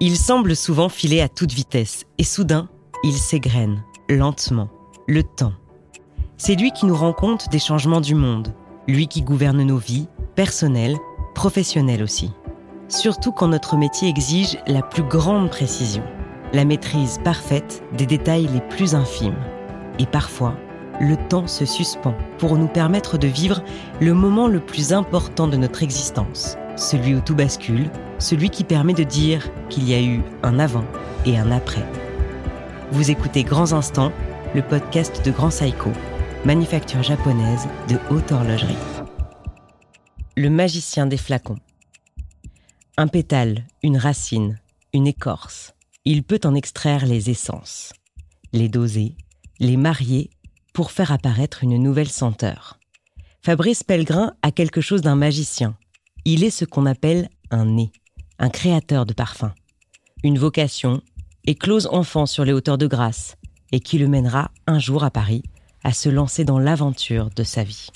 Il semble souvent filer à toute vitesse et soudain, il s'égrène, lentement, le temps. C'est lui qui nous rend compte des changements du monde, lui qui gouverne nos vies, personnelles, professionnelles aussi. Surtout quand notre métier exige la plus grande précision, la maîtrise parfaite des détails les plus infimes. Et parfois, le temps se suspend pour nous permettre de vivre le moment le plus important de notre existence, celui où tout bascule, celui qui permet de dire qu'il y a eu un avant et un après. Vous écoutez Grands Instants, le podcast de Grand Saiko, manufacture japonaise de haute horlogerie. Le magicien des flacons. Un pétale, une racine, une écorce. Il peut en extraire les essences, les doser, les marier pour faire apparaître une nouvelle senteur. Fabrice Pellegrin a quelque chose d'un magicien. Il est ce qu'on appelle un nez, un créateur de parfums. Une vocation, éclose enfant sur les hauteurs de Grasse, et qui le mènera un jour à Paris à se lancer dans l'aventure de sa vie.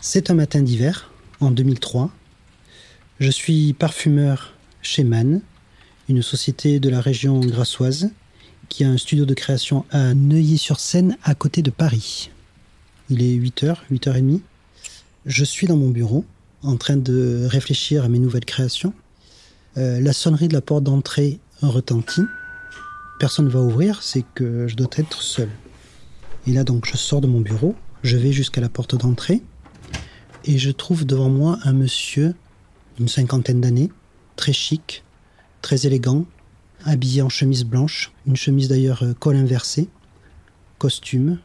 C'est un matin d'hiver, en 2003. Je suis parfumeur chez Mann, une société de la région grassoise qui a un studio de création à Neuilly-sur-Seine à côté de Paris. Il est 8h, 8h30. Je suis dans mon bureau en train de réfléchir à mes nouvelles créations. Euh, la sonnerie de la porte d'entrée retentit. Personne ne va ouvrir, c'est que je dois être seul. Et là donc je sors de mon bureau, je vais jusqu'à la porte d'entrée et je trouve devant moi un monsieur d'une cinquantaine d'années, très chic, très élégant, habillé en chemise blanche, une chemise d'ailleurs euh, col inversé, costume,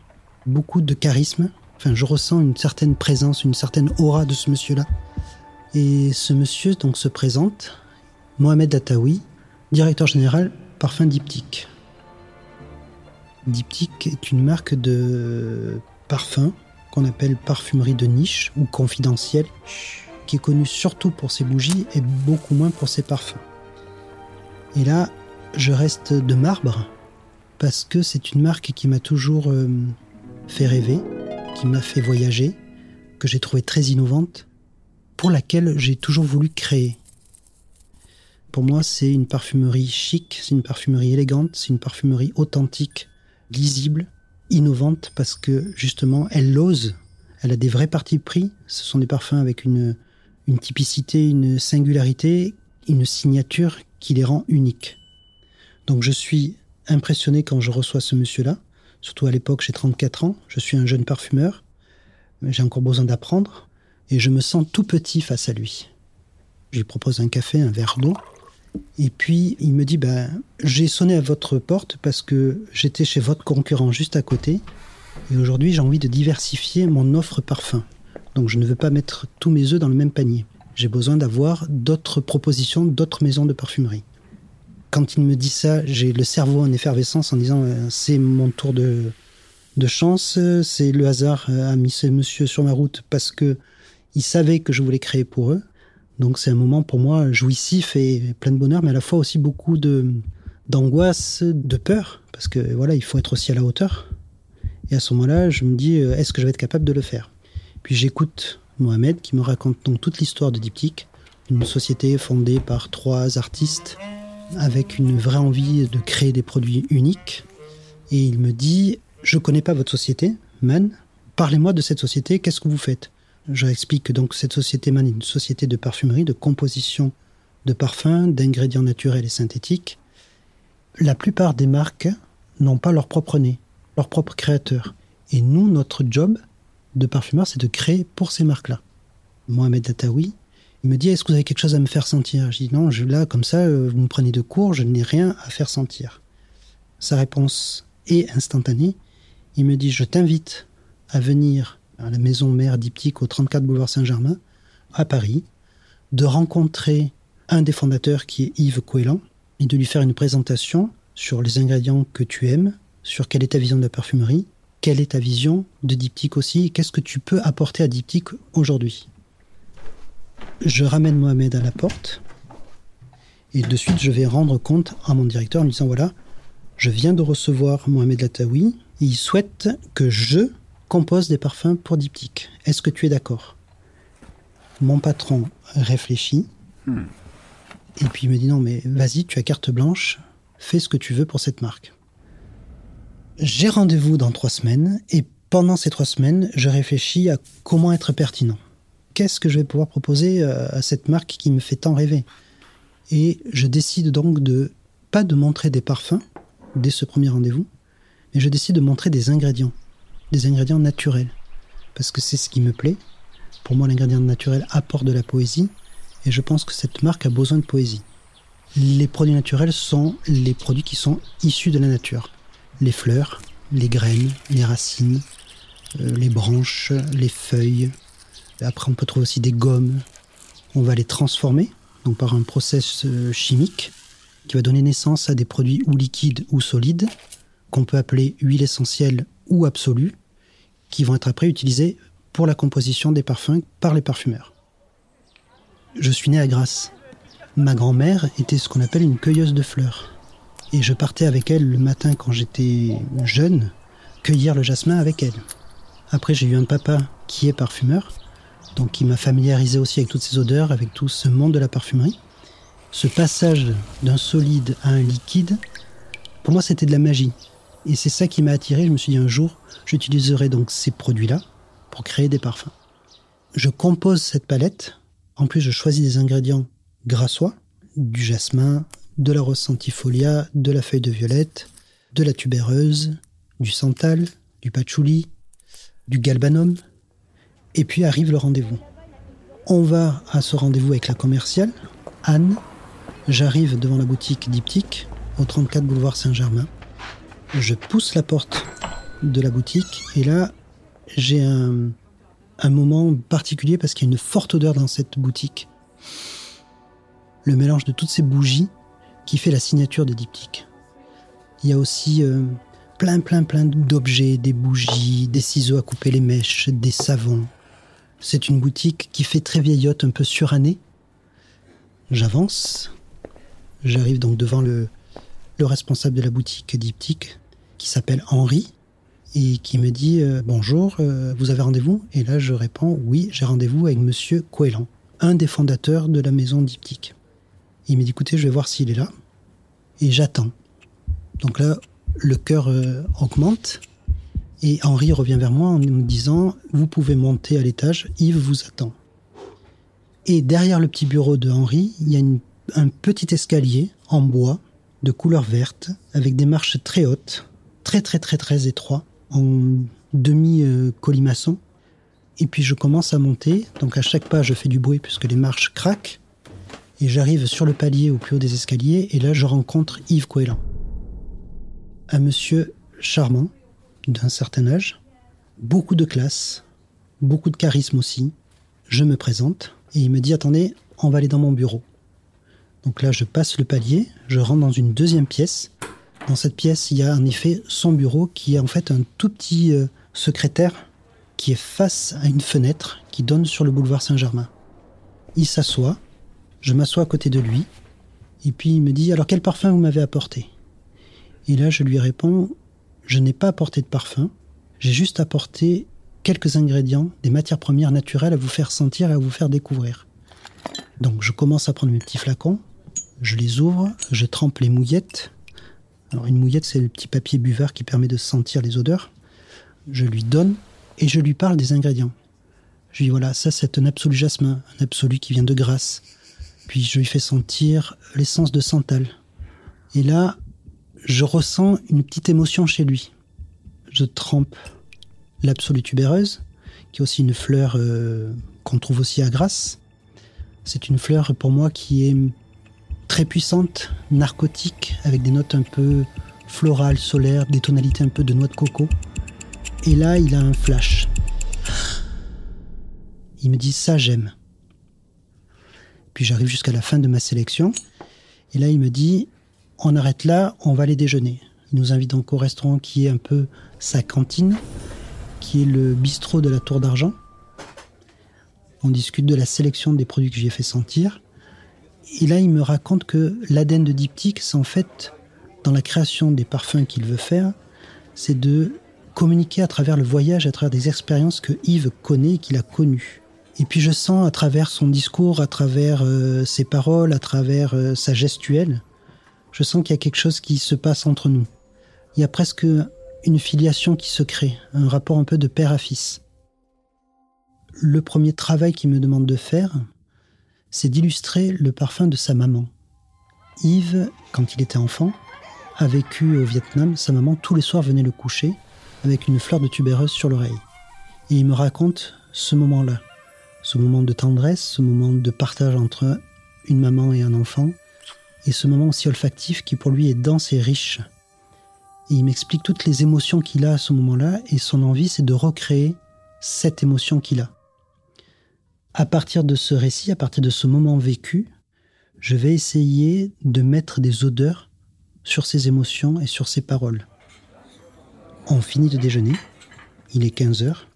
beaucoup de charisme. Enfin, je ressens une certaine présence, une certaine aura de ce monsieur-là. Et ce monsieur donc se présente, Mohamed Dataoui, directeur général Parfum Diptyque. Diptyque est une marque de parfum qu'on appelle parfumerie de niche ou confidentielle, qui est connue surtout pour ses bougies et beaucoup moins pour ses parfums. Et là, je reste de marbre parce que c'est une marque qui m'a toujours euh, fait rêver, qui m'a fait voyager, que j'ai trouvé très innovante, pour laquelle j'ai toujours voulu créer. Pour moi, c'est une parfumerie chic, c'est une parfumerie élégante, c'est une parfumerie authentique, lisible, innovante, parce que justement, elle ose, elle a des vrais partis pris. Ce sont des parfums avec une, une typicité, une singularité, une signature qui les rend uniques. Donc je suis impressionné quand je reçois ce monsieur-là, surtout à l'époque j'ai 34 ans, je suis un jeune parfumeur, j'ai encore besoin d'apprendre, et je me sens tout petit face à lui. Je lui propose un café, un verre d'eau, et puis il me dit, ben, j'ai sonné à votre porte parce que j'étais chez votre concurrent juste à côté, et aujourd'hui j'ai envie de diversifier mon offre parfum. Donc je ne veux pas mettre tous mes œufs dans le même panier. J'ai besoin d'avoir d'autres propositions, d'autres maisons de parfumerie quand il me dit ça, j'ai le cerveau en effervescence en disant euh, c'est mon tour de, chance, c'est le hasard euh, a mis ce monsieur sur ma route parce que il savait que je voulais créer pour eux. Donc c'est un moment pour moi jouissif et plein de bonheur, mais à la fois aussi beaucoup de d'angoisse, de peur, parce que voilà, il faut être aussi à la hauteur. Et à ce moment-là, je me dis, euh, est-ce que je vais être capable de le faire? Puis j'écoute Mohamed qui me raconte donc toute l'histoire de Diptyque, une société fondée par trois artistes avec une vraie envie de créer des produits uniques. Et il me dit, je ne connais pas votre société, Man. Parlez-moi de cette société, qu'est-ce que vous faites? Je explique que donc cette société Man est une société de parfumerie, de composition de parfums, d'ingrédients naturels et synthétiques. La plupart des marques n'ont pas leur propre nez, leur propre créateur. Et nous, notre job de parfumeur, c'est de créer pour ces marques-là. Mohamed Dataoui, il me dit Est-ce que vous avez quelque chose à me faire sentir? Je dis Non, je, là, comme ça, euh, vous me prenez de court, je n'ai rien à faire sentir. Sa réponse est instantanée. Il me dit Je t'invite à venir à la maison mère diptyque au 34 boulevard Saint-Germain, à Paris, de rencontrer un des fondateurs qui est Yves Coelan et de lui faire une présentation sur les ingrédients que tu aimes, sur quelle est ta vision de la parfumerie, quelle est ta vision de diptyque aussi, qu'est-ce que tu peux apporter à diptyque aujourd'hui. Je ramène Mohamed à la porte et de suite je vais rendre compte à mon directeur en lui disant voilà, je viens de recevoir Mohamed Lataoui il souhaite que je compose des parfums pour Diptyque. Est-ce que tu es d'accord? Mon patron réfléchit. Hmm. Et puis il me dit non mais vas-y, tu as carte blanche, fais ce que tu veux pour cette marque. J'ai rendez-vous dans trois semaines et pendant ces trois semaines, je réfléchis à comment être pertinent. Qu'est-ce que je vais pouvoir proposer euh, à cette marque qui me fait tant rêver? Et je décide donc de pas de montrer des parfums dès ce premier rendez-vous, mais je décide de montrer des ingrédients, des ingrédients naturels, parce que c'est ce qui me plaît. Pour moi, l'ingrédient naturel apporte de la poésie, et je pense que cette marque a besoin de poésie. Les produits naturels sont les produits qui sont issus de la nature. Les fleurs, les graines, les racines, euh, les branches, les feuilles. Après, on peut trouver aussi des gommes. On va les transformer donc par un process euh, chimique qui va donner naissance à des produits ou liquides ou solides qu'on peut appeler huile essentielle ou absolue, qui vont être après utilisés pour la composition des parfums par les parfumeurs. Je suis né à Grasse. Ma grand-mère était ce qu'on appelle une cueilleuse de fleurs. Et je partais avec elle le matin quand j'étais jeune, cueillir le jasmin avec elle. Après, j'ai eu un papa qui est parfumeur, donc qui m'a familiarisé aussi avec toutes ces odeurs, avec tout ce monde de la parfumerie. Ce passage d'un solide à un liquide, pour moi, c'était de la magie. Et c'est ça qui m'a attiré. Je me suis dit un jour, j'utiliserai donc ces produits-là pour créer des parfums. Je compose cette palette. En plus, je choisis des ingrédients grassois, du jasmin, de la rose centifolia, de la feuille de violette, de la tubéreuse, du santal, du patchouli, du galbanum. Et puis arrive le rendez-vous. On va à ce rendez-vous avec la commerciale, Anne. J'arrive devant la boutique Diptyque, au 34 boulevard Saint-Germain. Je pousse la porte de la boutique et là, j'ai un, moment particulier parce qu'il y a une forte odeur dans cette boutique. Le mélange de toutes ces bougies qui fait la signature de Diptyque. Il y a aussi euh, plein, plein, plein d'objets, des bougies, des ciseaux à couper les mèches, des savons. C'est une boutique qui fait très vieillotte, un peu surannée. J'avance. J'arrive donc devant le, le responsable de la boutique Diptyque, qui s'appelle Henri, et qui me dit euh, Bonjour, euh, vous avez rendez-vous? Et là, je réponds Oui, j'ai rendez-vous avec monsieur Coelan, un des fondateurs de la maison Diptyque. Il me dit Écoutez, je vais voir s'il est là. Et j'attends. Donc là, le cœur euh, augmente. Et Henri revient vers moi en me disant Vous pouvez monter à l'étage, Yves vous attend. Et derrière le petit bureau de Henri, il y a un petit escalier en bois de couleur verte avec des marches très hautes, très très très très étroits, en demi-colimaçon. Et puis je commence à monter. Donc à chaque pas, je fais du bruit puisque les marches craquent. Et j'arrive sur le palier au plus haut des escaliers, et là je rencontre Yves Coelan. Un monsieur charmant, d'un certain âge, beaucoup de classe, beaucoup de charisme aussi. Je me présente, et il me dit Attendez, on va aller dans mon bureau. Donc là, je passe le palier, je rentre dans une deuxième pièce. Dans cette pièce, il y a en effet son bureau qui est en fait un tout petit euh, secrétaire qui est face à une fenêtre qui donne sur le boulevard Saint-Germain. Il s'assoit, je m'assois à côté de lui, et puis il me dit Alors quel parfum vous m'avez apporté? Et là je lui réponds Je n'ai pas apporté de parfum, j'ai juste apporté quelques ingrédients, des matières premières naturelles à vous faire sentir et à vous faire découvrir. Donc je commence à prendre mes petits flacons, je les ouvre, je trempe les mouillettes. Alors une mouillette c'est le petit papier buvard qui permet de sentir les odeurs. Je lui donne et je lui parle des ingrédients. Je lui dis voilà, ça c'est un absolu jasmin, un absolu qui vient de Grasse. Puis je lui fais sentir l'essence de santal. Et là, je ressens une petite émotion chez lui. Je trempe l'absolu tubéreuse, qui est aussi une fleur euh, qu'on trouve aussi à Grasse. C'est une fleur pour moi qui est très puissante, narcotique, avec des notes un peu florales, solaires, des tonalités un peu de noix de coco. Et là, il a un flash. Il me dit ça j'aime. Puis j'arrive jusqu'à la fin de ma sélection. Et là, il me dit, on arrête là, on va aller déjeuner. Il nous invite donc au restaurant qui est un peu sa cantine, qui est le bistrot de la Tour d'Argent. On discute de la sélection des produits que j'ai fait sentir. Et là, il me raconte que l'ADN de Diptyque, c'est en fait, dans la création des parfums qu'il veut faire, c'est de communiquer à travers le voyage, à travers des expériences que Yves connaît et qu'il a connues. Et puis je sens à travers son discours, à travers euh, ses paroles, à travers euh, sa gestuelle, je sens qu'il y a quelque chose qui se passe entre nous. Il y a presque une filiation qui se crée, un rapport un peu de père à fils. Le premier travail qu'il me demande de faire, c'est d'illustrer le parfum de sa maman. Yves, quand il était enfant, a vécu au Vietnam. Sa maman, tous les soirs, venait le coucher avec une fleur de tubéreuse sur l'oreille. Et il me raconte ce moment-là, ce moment de tendresse, ce moment de partage entre une maman et un enfant, et ce moment aussi olfactif qui pour lui est dense et riche. Il m'explique toutes les émotions qu'il a à ce moment-là, et son envie, c'est de recréer cette émotion qu'il a. À partir de ce récit, à partir de ce moment vécu, je vais essayer de mettre des odeurs sur ses émotions et sur ses paroles. On finit de déjeuner, il est 15 heures,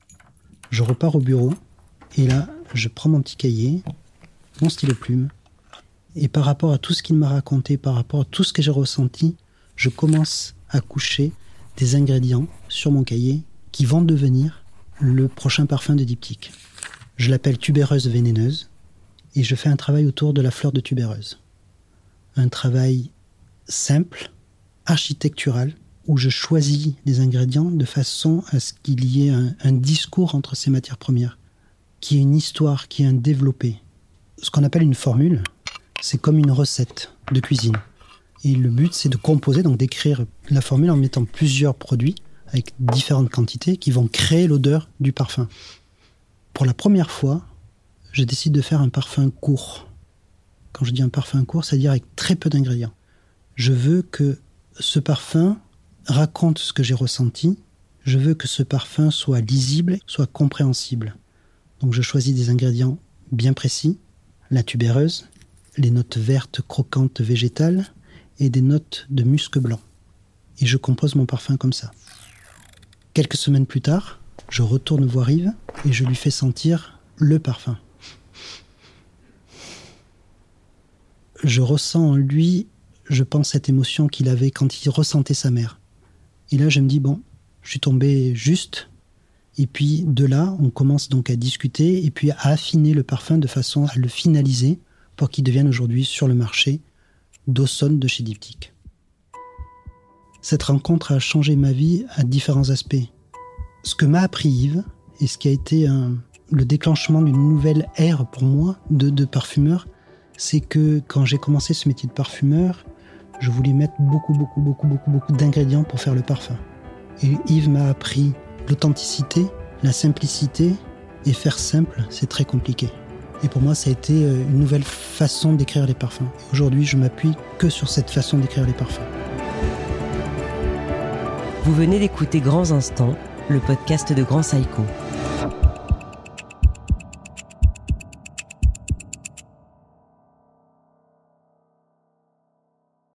je repars au bureau, et là, je prends mon petit cahier, mon stylo plume, et par rapport à tout ce qu'il m'a raconté, par rapport à tout ce que j'ai ressenti, je commence à coucher des ingrédients sur mon cahier qui vont devenir le prochain parfum de diptyque. Je l'appelle tubéreuse vénéneuse et je fais un travail autour de la fleur de tubéreuse. Un travail simple, architectural, où je choisis les ingrédients de façon à ce qu'il y ait un, discours entre ces matières premières, qui est une histoire, qui est un développé. Ce qu'on appelle une formule, c'est comme une recette de cuisine. Et le but, c'est de composer, donc d'écrire la formule en mettant plusieurs produits avec différentes quantités qui vont créer l'odeur du parfum. Pour la première fois, je décide de faire un parfum court. Quand je dis un parfum court, c'est-à-dire avec très peu d'ingrédients. Je veux que ce parfum raconte ce que j'ai ressenti. Je veux que ce parfum soit lisible, soit compréhensible. Donc je choisis des ingrédients bien précis, la tubéreuse, les notes vertes croquantes végétales et des notes de musc blanc. Et je compose mon parfum comme ça. Quelques semaines plus tard, je retourne voir Yves et je lui fais sentir le parfum. Je ressens en lui, je pense, cette émotion qu'il avait quand il ressentait sa mère. Et là, je me dis, bon, je suis tombé juste. Et puis de là, on commence donc à discuter et puis à affiner le parfum de façon à le finaliser pour qu'il devienne aujourd'hui sur le marché Dawson de chez Diptyque. Cette rencontre a changé ma vie à différents aspects. Ce que m'a appris Yves, et ce qui a été un, le déclenchement d'une nouvelle ère pour moi de, de parfumeur, c'est que quand j'ai commencé ce métier de parfumeur, je voulais mettre beaucoup, beaucoup, beaucoup, beaucoup, beaucoup d'ingrédients pour faire le parfum. Et Yves m'a appris l'authenticité, la simplicité, et faire simple, c'est très compliqué. Et pour moi, ça a été euh, une nouvelle façon d'écrire les parfums. Aujourd'hui, je m'appuie que sur cette façon d'écrire les parfums. Vous venez d'écouter Grands Instants, le podcast de Grand Saïko.